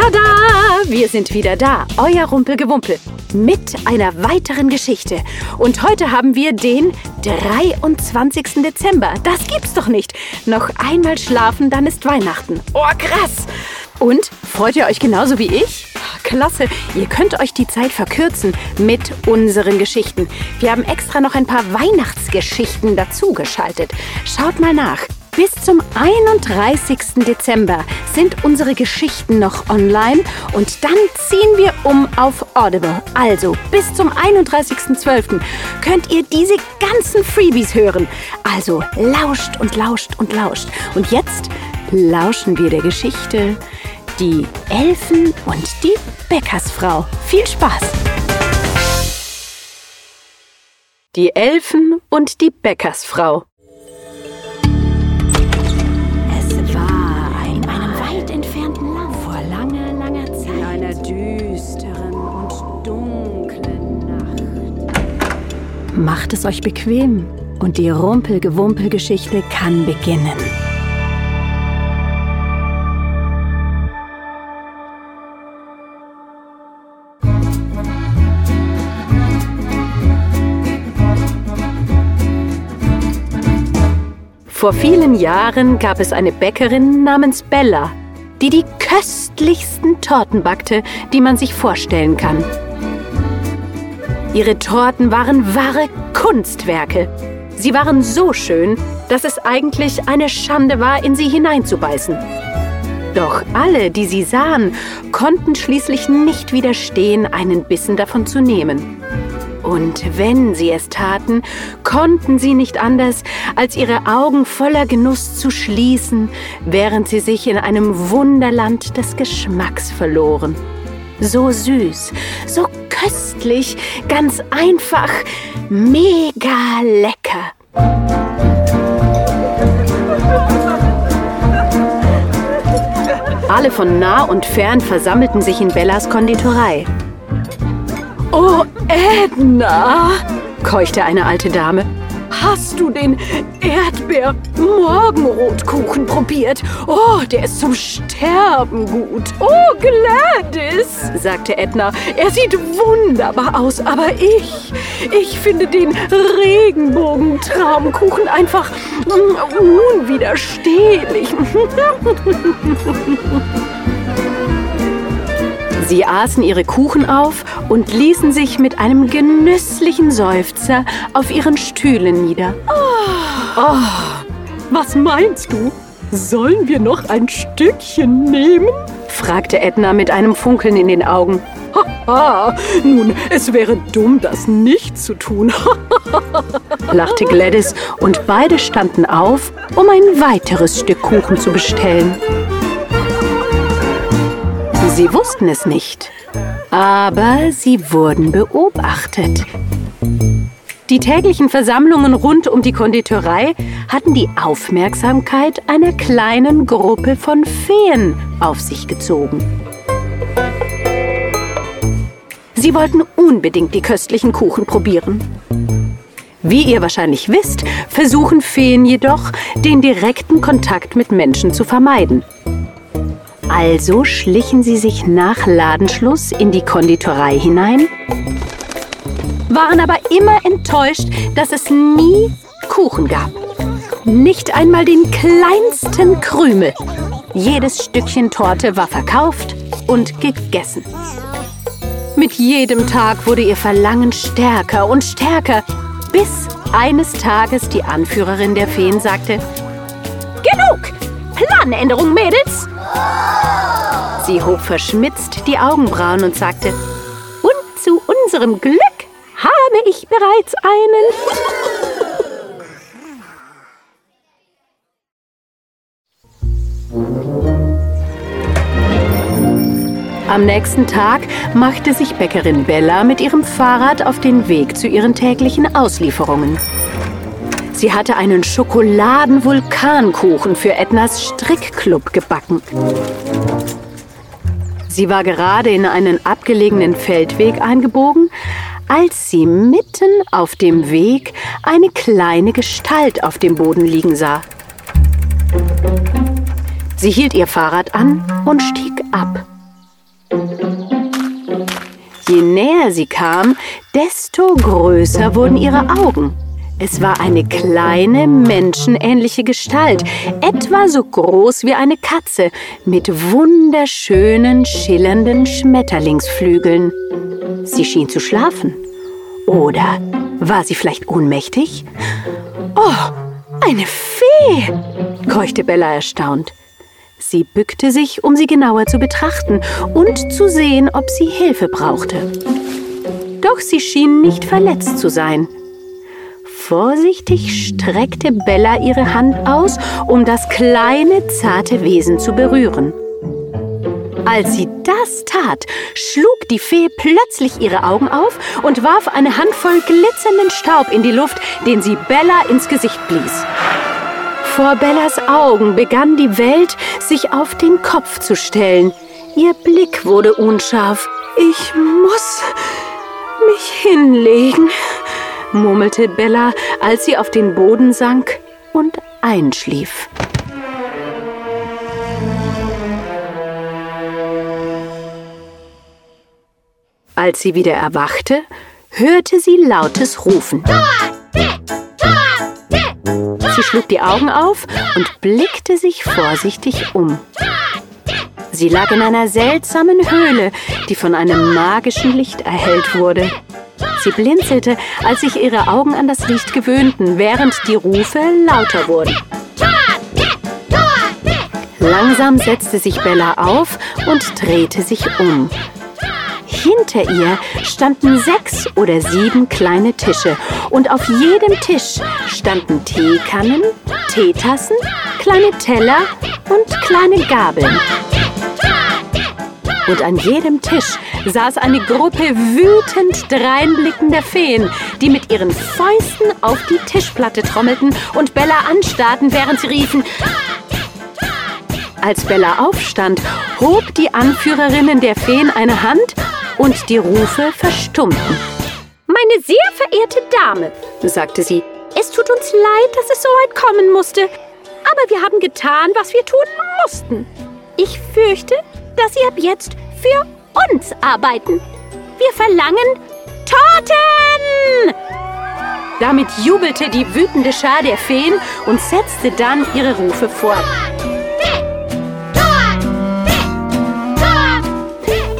Tada! Wir sind wieder da, euer Rumpelgewumpel, mit einer weiteren Geschichte. Und heute haben wir den 23. Dezember. Das gibt's doch nicht. Noch einmal schlafen, dann ist Weihnachten. Oh, krass! Und freut ihr euch genauso wie ich? Klasse, ihr könnt euch die Zeit verkürzen mit unseren Geschichten. Wir haben extra noch ein paar Weihnachtsgeschichten dazugeschaltet. Schaut mal nach. Bis zum 31. Dezember sind unsere Geschichten noch online und dann ziehen wir um auf Audible. Also bis zum 31.12. könnt ihr diese ganzen Freebies hören. Also lauscht und lauscht und lauscht. Und jetzt lauschen wir der Geschichte Die Elfen und die Bäckersfrau. Viel Spaß! Die Elfen und die Bäckersfrau. Macht es euch bequem und die Rumpelgewumpelgeschichte kann beginnen. Vor vielen Jahren gab es eine Bäckerin namens Bella, die die köstlichsten Torten backte, die man sich vorstellen kann. Ihre Torten waren wahre Kunstwerke. Sie waren so schön, dass es eigentlich eine Schande war, in sie hineinzubeißen. Doch alle, die sie sahen, konnten schließlich nicht widerstehen, einen Bissen davon zu nehmen. Und wenn sie es taten, konnten sie nicht anders, als ihre Augen voller Genuss zu schließen, während sie sich in einem Wunderland des Geschmacks verloren. So süß, so köstlich, ganz einfach, mega lecker. Alle von nah und fern versammelten sich in Bellas Konditorei. Oh, Edna, keuchte eine alte Dame. Hast du den Erdbeer-Morgenrotkuchen probiert? Oh, der ist zum Sterben gut. Oh, Gladys, sagte Edna. Er sieht wunderbar aus, aber ich, ich finde den Regenbogentraumkuchen einfach unwiderstehlich. Sie aßen ihre Kuchen auf und ließen sich mit einem genüsslichen Seufzer auf ihren Stühlen nieder. Oh, was meinst du? Sollen wir noch ein Stückchen nehmen? fragte Edna mit einem Funkeln in den Augen. Haha, nun, es wäre dumm, das nicht zu tun, lachte Gladys und beide standen auf, um ein weiteres Stück Kuchen zu bestellen. Sie wussten es nicht, aber sie wurden beobachtet. Die täglichen Versammlungen rund um die Konditorei hatten die Aufmerksamkeit einer kleinen Gruppe von Feen auf sich gezogen. Sie wollten unbedingt die köstlichen Kuchen probieren. Wie ihr wahrscheinlich wisst, versuchen Feen jedoch, den direkten Kontakt mit Menschen zu vermeiden. Also schlichen sie sich nach Ladenschluss in die Konditorei hinein, waren aber immer enttäuscht, dass es nie Kuchen gab. Nicht einmal den kleinsten Krümel. Jedes Stückchen Torte war verkauft und gegessen. Mit jedem Tag wurde ihr Verlangen stärker und stärker, bis eines Tages die Anführerin der Feen sagte, Genug! Planänderung, Mädels! Sie hob verschmitzt die Augenbrauen und sagte, und zu unserem Glück habe ich bereits einen. Am nächsten Tag machte sich Bäckerin Bella mit ihrem Fahrrad auf den Weg zu ihren täglichen Auslieferungen. Sie hatte einen Schokoladenvulkankuchen für Ednas Strickclub gebacken. Sie war gerade in einen abgelegenen Feldweg eingebogen, als sie mitten auf dem Weg eine kleine Gestalt auf dem Boden liegen sah. Sie hielt ihr Fahrrad an und stieg ab. Je näher sie kam, desto größer wurden ihre Augen. Es war eine kleine, menschenähnliche Gestalt, etwa so groß wie eine Katze, mit wunderschönen, schillernden Schmetterlingsflügeln. Sie schien zu schlafen. Oder war sie vielleicht ohnmächtig? Oh, eine Fee! keuchte Bella erstaunt. Sie bückte sich, um sie genauer zu betrachten und zu sehen, ob sie Hilfe brauchte. Doch sie schien nicht verletzt zu sein. Vorsichtig streckte Bella ihre Hand aus, um das kleine, zarte Wesen zu berühren. Als sie das tat, schlug die Fee plötzlich ihre Augen auf und warf eine Handvoll glitzernden Staub in die Luft, den sie Bella ins Gesicht blies. Vor Bellas Augen begann die Welt, sich auf den Kopf zu stellen. Ihr Blick wurde unscharf. Ich muss mich hinlegen, murmelte Bella, als sie auf den Boden sank und einschlief. Als sie wieder erwachte, hörte sie lautes Rufen. Sie schlug die Augen auf und blickte sich vorsichtig um. Sie lag in einer seltsamen Höhle, die von einem magischen Licht erhellt wurde. Sie blinzelte, als sich ihre Augen an das Licht gewöhnten, während die Rufe lauter wurden. Langsam setzte sich Bella auf und drehte sich um. Hinter ihr standen sechs oder sieben kleine Tische und auf jedem Tisch standen Teekannen, Teetassen, kleine Teller und kleine Gabeln. Und an jedem Tisch saß eine Gruppe wütend dreinblickender Feen, die mit ihren Fäusten auf die Tischplatte trommelten und Bella anstarrten, während sie riefen. Als Bella aufstand, hob die Anführerinnen der Feen eine Hand und die Rufe verstummten. Meine sehr verehrte Dame, sagte sie, es tut uns leid, dass es so weit kommen musste. Aber wir haben getan, was wir tun mussten. Ich fürchte, dass Sie ab jetzt für uns arbeiten. Wir verlangen Torten! Damit jubelte die wütende Schar der Feen und setzte dann ihre Rufe fort.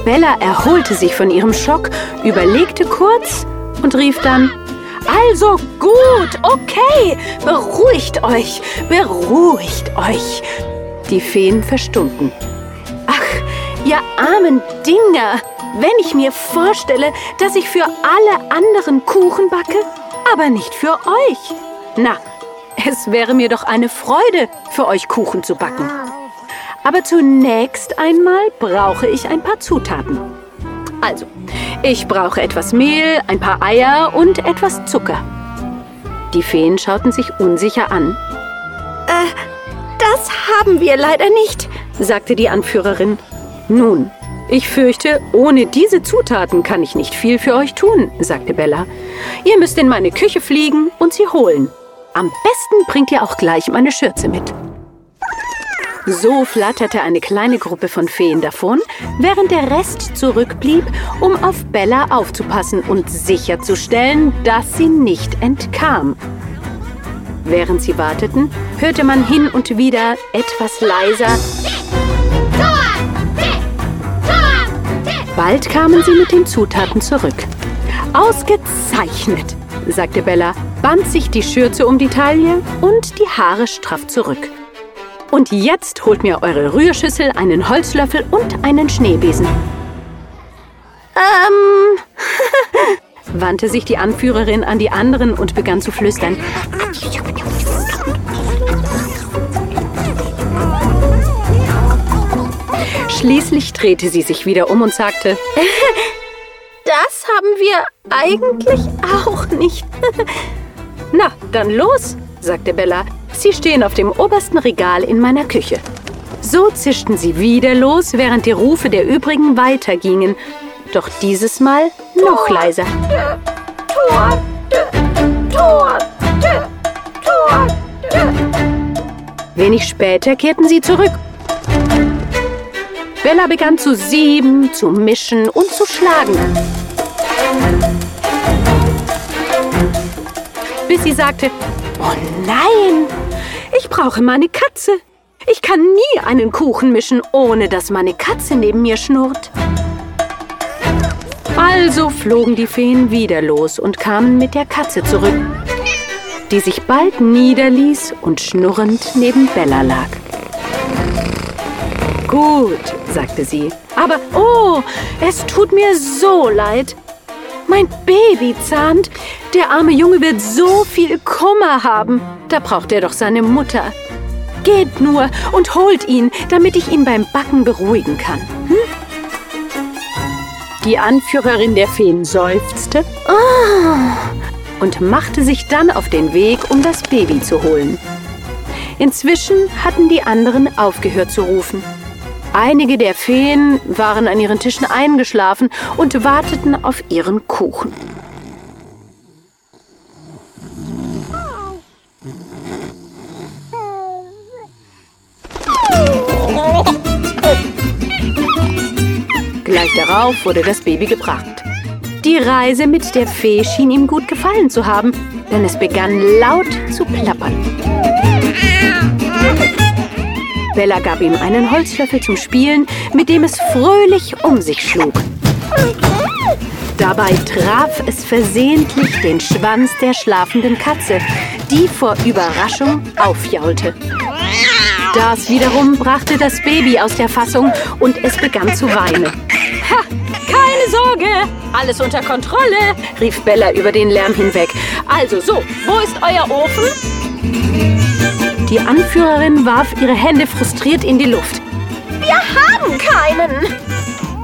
Bella erholte sich von ihrem Schock, überlegte kurz und rief dann, also gut, okay, beruhigt euch, beruhigt euch. Die Feen verstummten. Ihr armen Dinger! Wenn ich mir vorstelle, dass ich für alle anderen Kuchen backe, aber nicht für euch. Na, es wäre mir doch eine Freude, für euch Kuchen zu backen. Aber zunächst einmal brauche ich ein paar Zutaten. Also, ich brauche etwas Mehl, ein paar Eier und etwas Zucker. Die Feen schauten sich unsicher an. Äh, das haben wir leider nicht, sagte die Anführerin. Nun, ich fürchte, ohne diese Zutaten kann ich nicht viel für euch tun, sagte Bella. Ihr müsst in meine Küche fliegen und sie holen. Am besten bringt ihr auch gleich meine Schürze mit. So flatterte eine kleine Gruppe von Feen davon, während der Rest zurückblieb, um auf Bella aufzupassen und sicherzustellen, dass sie nicht entkam. Während sie warteten, hörte man hin und wieder etwas leiser Bald kamen sie mit den Zutaten zurück. Ausgezeichnet, sagte Bella, band sich die Schürze um die Taille und die Haare straff zurück. Und jetzt holt mir eure Rührschüssel, einen Holzlöffel und einen Schneebesen. Ähm, wandte sich die Anführerin an die anderen und begann zu flüstern. Schließlich drehte sie sich wieder um und sagte, Das haben wir eigentlich auch nicht. Na, dann los, sagte Bella. Sie stehen auf dem obersten Regal in meiner Küche. So zischten sie wieder los, während die Rufe der übrigen weitergingen. Doch dieses Mal noch leiser. Wenig später kehrten sie zurück Bella begann zu sieben, zu mischen und zu schlagen. Bis sie sagte, oh nein, ich brauche meine Katze. Ich kann nie einen Kuchen mischen, ohne dass meine Katze neben mir schnurrt. Also flogen die Feen wieder los und kamen mit der Katze zurück, die sich bald niederließ und schnurrend neben Bella lag. Gut, sagte sie, aber oh, es tut mir so leid. Mein Baby zahnt. Der arme Junge wird so viel Kummer haben. Da braucht er doch seine Mutter. Geht nur und holt ihn, damit ich ihn beim Backen beruhigen kann. Hm? Die Anführerin der Feen seufzte oh, und machte sich dann auf den Weg, um das Baby zu holen. Inzwischen hatten die anderen aufgehört zu rufen. Einige der Feen waren an ihren Tischen eingeschlafen und warteten auf ihren Kuchen. Gleich darauf wurde das Baby gebracht. Die Reise mit der Fee schien ihm gut gefallen zu haben, denn es begann laut zu plappern. Bella gab ihm einen Holzlöffel zum Spielen, mit dem es fröhlich um sich schlug. Dabei traf es versehentlich den Schwanz der schlafenden Katze, die vor Überraschung aufjaulte. Das wiederum brachte das Baby aus der Fassung und es begann zu weinen. Ha, keine Sorge, alles unter Kontrolle, rief Bella über den Lärm hinweg. Also so, wo ist euer Ofen? Die Anführerin warf ihre Hände frustriert in die Luft. Wir haben keinen!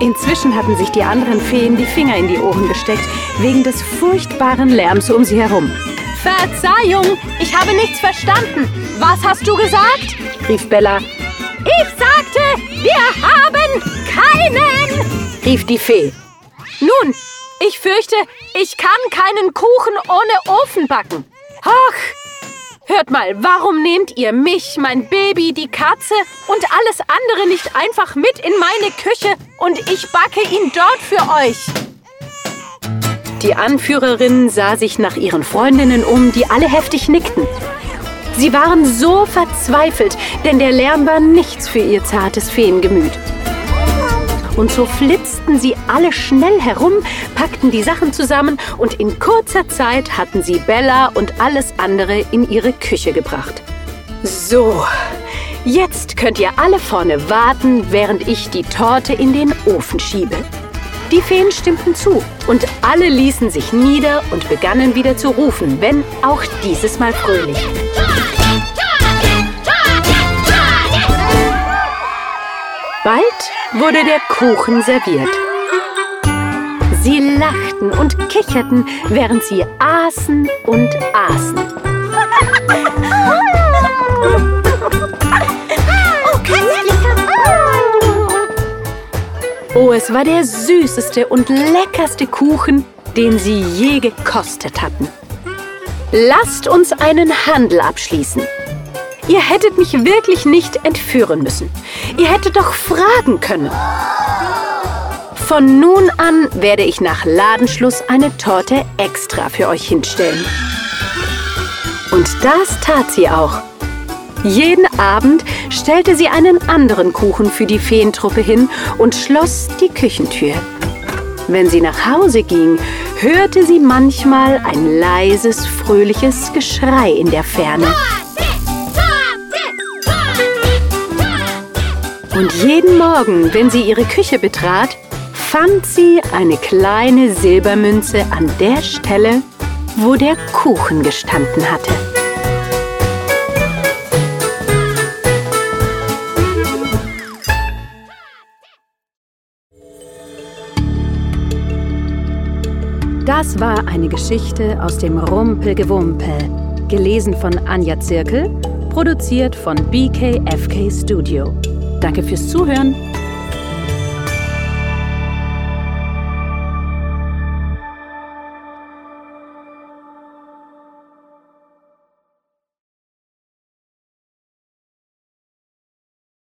Inzwischen hatten sich die anderen Feen die Finger in die Ohren gesteckt, wegen des furchtbaren Lärms um sie herum. Verzeihung, ich habe nichts verstanden. Was hast du gesagt? rief Bella. Ich sagte, wir haben keinen! Rief die Fee. Nun, ich fürchte, ich kann keinen Kuchen ohne Ofen backen. Ach, Hört mal, warum nehmt ihr mich, mein Baby, die Katze und alles andere nicht einfach mit in meine Küche und ich backe ihn dort für euch? Die Anführerin sah sich nach ihren Freundinnen um, die alle heftig nickten. Sie waren so verzweifelt, denn der Lärm war nichts für ihr zartes Feengemüt. Und so flitzten sie alle schnell herum, packten die Sachen zusammen und in kurzer Zeit hatten sie Bella und alles andere in ihre Küche gebracht. So, jetzt könnt ihr alle vorne warten, während ich die Torte in den Ofen schiebe. Die Feen stimmten zu und alle ließen sich nieder und begannen wieder zu rufen, wenn auch dieses Mal fröhlich. Bald wurde der Kuchen serviert. Sie lachten und kicherten, während sie aßen und aßen. Oh, es war der süßeste und leckerste Kuchen, den sie je gekostet hatten. Lasst uns einen Handel abschließen. Ihr hättet mich wirklich nicht entführen müssen. Ihr hättet doch fragen können. Von nun an werde ich nach Ladenschluss eine Torte extra für euch hinstellen. Und das tat sie auch. Jeden Abend stellte sie einen anderen Kuchen für die Feentruppe hin und schloss die Küchentür. Wenn sie nach Hause ging, hörte sie manchmal ein leises, fröhliches Geschrei in der Ferne. Und jeden Morgen, wenn sie ihre Küche betrat, fand sie eine kleine Silbermünze an der Stelle, wo der Kuchen gestanden hatte. Das war eine Geschichte aus dem Rumpelgewumpel, gelesen von Anja Zirkel, produziert von BKFK Studio. Danke fürs Zuhören.